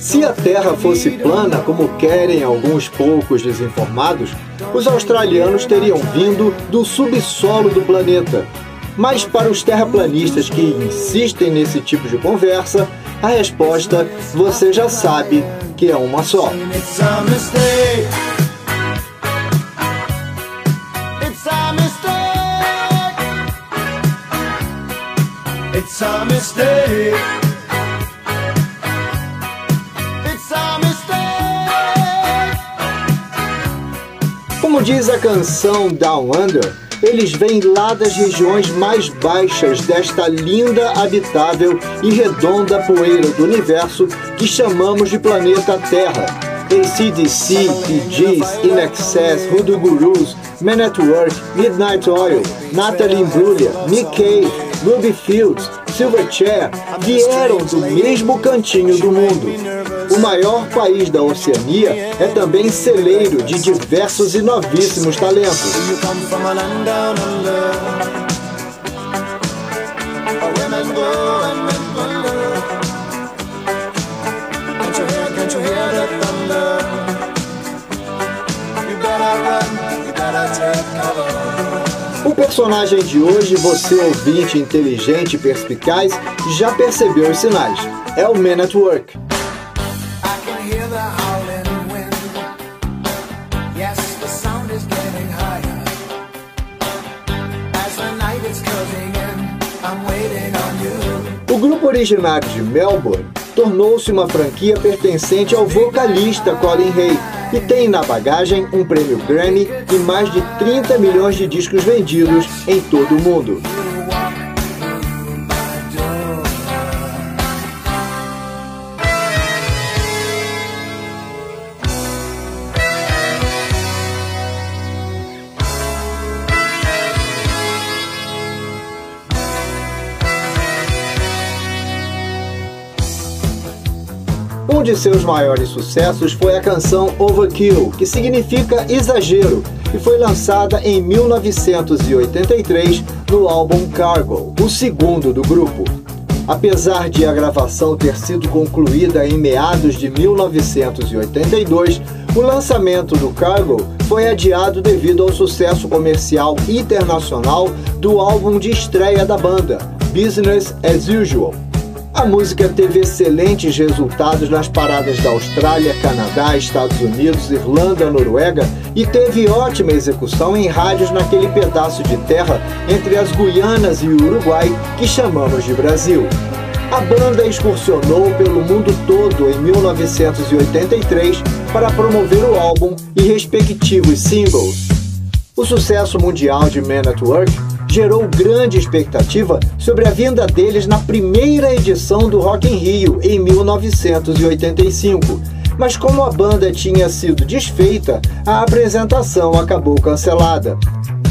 Se a Terra fosse plana, como querem alguns poucos desinformados, os australianos teriam vindo do subsolo do planeta. Mas para os terraplanistas que insistem nesse tipo de conversa, a resposta você já sabe que é uma só. It's a mistake. Como diz a canção Down Under, eles vêm lá das regiões mais baixas desta linda, habitável e redonda poeira do universo que chamamos de planeta Terra. ACDC, PGs, In Excess, Hoodoo Gurus, Man at Work, Midnight Oil, Natalie Imbruglia, Nick Cave, Ruby Fields, Silverchair vieram do mesmo cantinho do mundo. O maior país da Oceania é também celeiro de diversos e novíssimos talentos. Personagem de hoje, você ouvinte inteligente e perspicaz, já percebeu os sinais. É o Man at Work. O grupo originário de Melbourne tornou-se uma franquia pertencente ao vocalista Colin Hay e tem na bagagem um prêmio Grammy e mais de 30 milhões de discos vendidos em todo o mundo. De seus maiores sucessos foi a canção Overkill, que significa exagero, e foi lançada em 1983 no álbum Cargo, o segundo do grupo. Apesar de a gravação ter sido concluída em meados de 1982, o lançamento do Cargo foi adiado devido ao sucesso comercial internacional do álbum de estreia da banda, Business as Usual. A música teve excelentes resultados nas paradas da Austrália, Canadá, Estados Unidos, Irlanda, Noruega e teve ótima execução em rádios naquele pedaço de terra entre as Guianas e o Uruguai que chamamos de Brasil. A banda excursionou pelo mundo todo em 1983 para promover o álbum e respectivos singles. O sucesso mundial de Man at Work gerou grande expectativa sobre a vinda deles na primeira edição do Rock in Rio em 1985. Mas como a banda tinha sido desfeita, a apresentação acabou cancelada.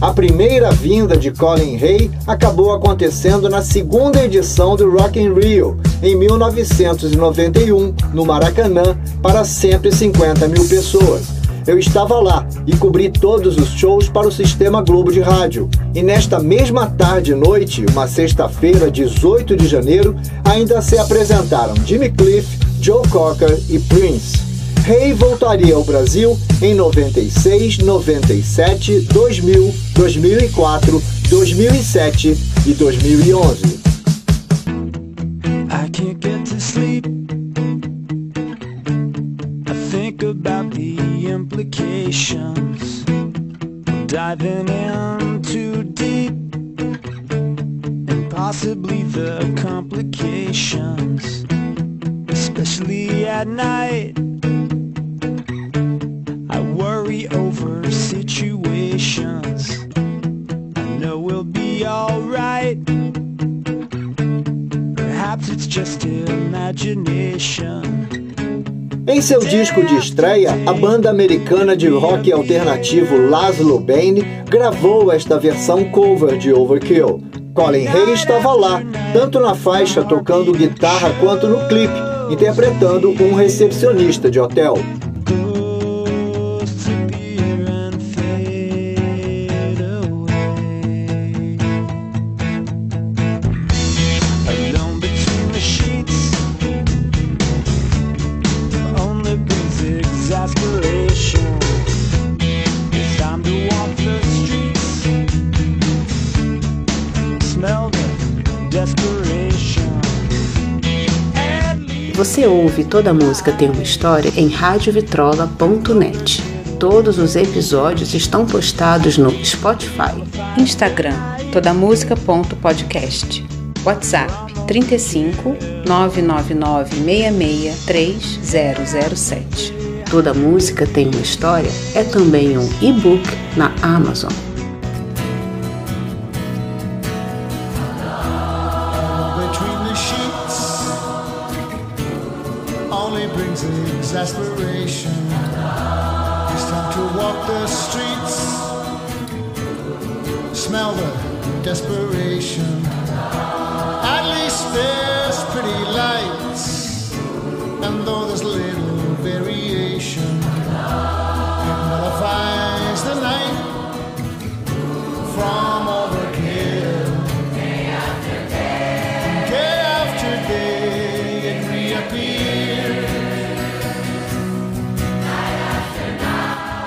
A primeira vinda de Colin Hay acabou acontecendo na segunda edição do Rock in Rio, em 1991, no Maracanã, para 150 mil pessoas. Eu estava lá e cobri todos os shows para o Sistema Globo de Rádio. E nesta mesma tarde e noite, uma sexta-feira, 18 de janeiro, ainda se apresentaram Jimmy Cliff, Joe Cocker e Prince. Rei voltaria ao Brasil em 96, 97, 2000, 2004, 2007 e 2011. Diving in seu disco de estreia, a banda americana de rock alternativo Laszlo Bane gravou esta versão cover de Overkill. Colin Hay estava lá, tanto na faixa tocando guitarra quanto no clipe, interpretando um recepcionista de hotel. Você ouve Toda Música Tem Uma História em radiovitrola.net. Todos os episódios estão postados no Spotify, Instagram, todamusica.podcast, WhatsApp 35 999 66 3007. Toda Música Tem Uma História é também um e-book na Amazon. and though there's little nation.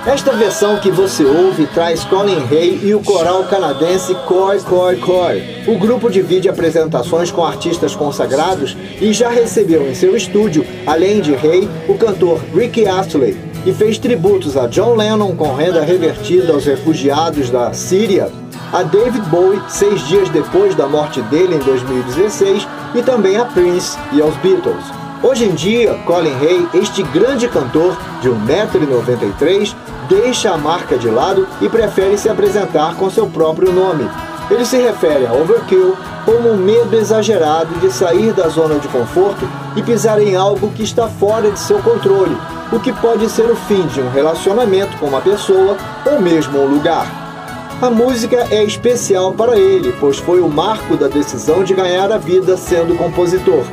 Esta versão que você ouve traz Colin Hay e o coral canadense Koi Koi Koi. O grupo divide apresentações com artistas consagrados e já recebeu em seu estúdio, além de Hay, o cantor Ricky Astley, e fez tributos a John Lennon com renda revertida aos refugiados da Síria, a David Bowie seis dias depois da morte dele em 2016 e também a Prince e aos Beatles. Hoje em dia, Colin Hay, este grande cantor de 1,93m, deixa a marca de lado e prefere se apresentar com seu próprio nome. Ele se refere a Overkill como um medo exagerado de sair da zona de conforto e pisar em algo que está fora de seu controle, o que pode ser o fim de um relacionamento com uma pessoa ou mesmo um lugar. A música é especial para ele, pois foi o marco da decisão de ganhar a vida sendo compositor.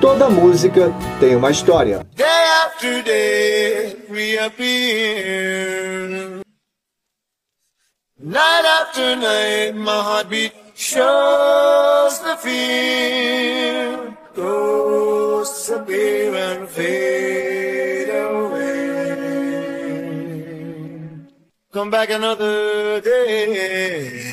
Toda música tem uma história. After day reappear. Night after night, my heartbeat shows the fear. Ghosts appear and fade away. Come back another day.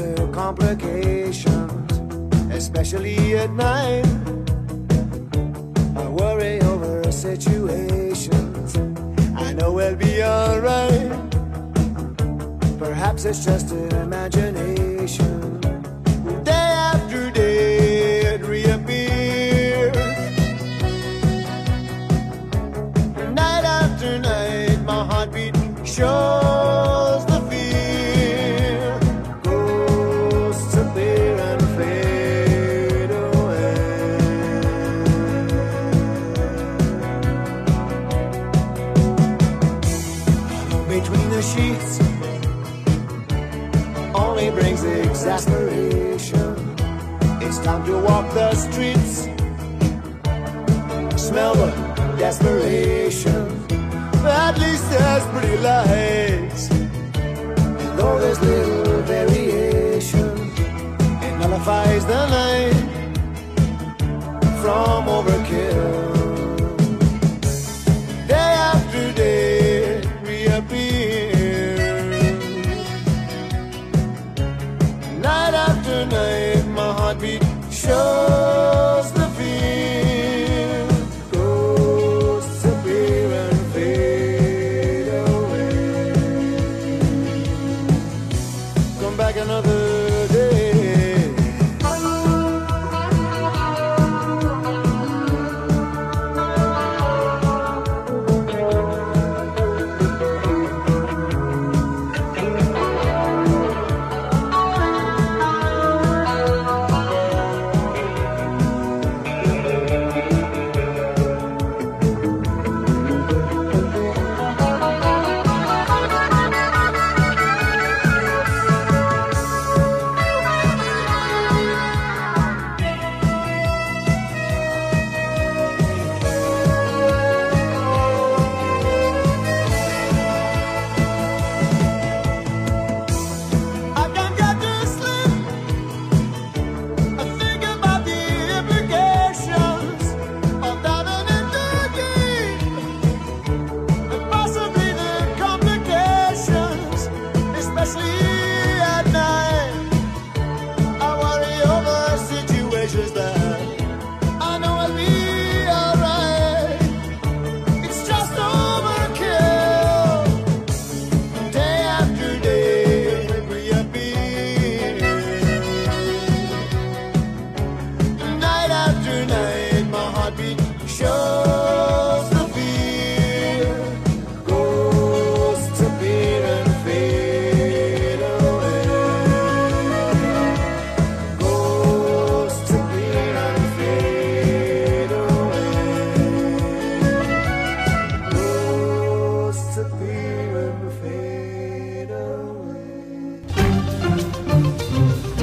The complications, especially at night. I worry over situations. I know we'll be alright. Perhaps it's just an imagination. Day after day it reappears. Night after night my heartbeat shows exasperation. It's time to walk the streets, smell the desperation. At least there's pretty lights, and though there's little variation, it nullifies the night from overkill.